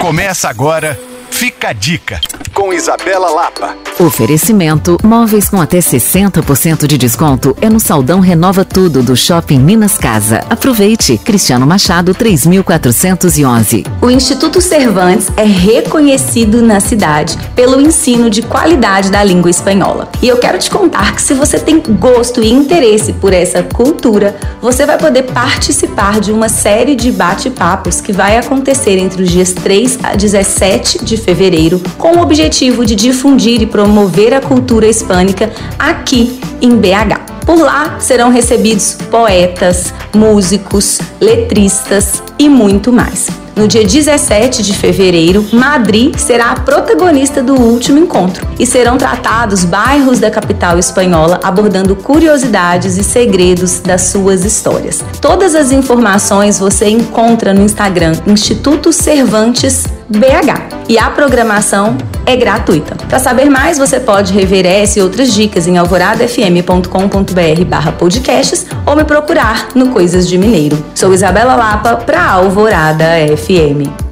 Começa agora, fica a dica, com Isabela Lapa. Oferecimento: móveis com até 60% de desconto é no Saldão Renova Tudo do Shopping Minas Casa. Aproveite! Cristiano Machado 3411. O Instituto Cervantes é reconhecido na cidade pelo ensino de qualidade da língua espanhola. E eu quero te contar que se você tem gosto e interesse por essa cultura, você vai poder participar de uma série de bate-papos que vai acontecer entre os dias 3 a 17 de fevereiro, com o objetivo de difundir e promover a cultura hispânica aqui em BH. Por lá serão recebidos poetas, músicos, letristas e muito mais. No dia 17 de fevereiro, Madrid será a protagonista do último encontro e serão tratados bairros da capital espanhola abordando curiosidades e segredos das suas histórias. Todas as informações você encontra no Instagram Instituto Cervantes BH e a programação é gratuita. Para saber mais, você pode rever essa e outras dicas em alvoradafm.com.br/podcasts ou me procurar no Coisas de Mineiro. Sou Isabela Lapa para Alvorada FM.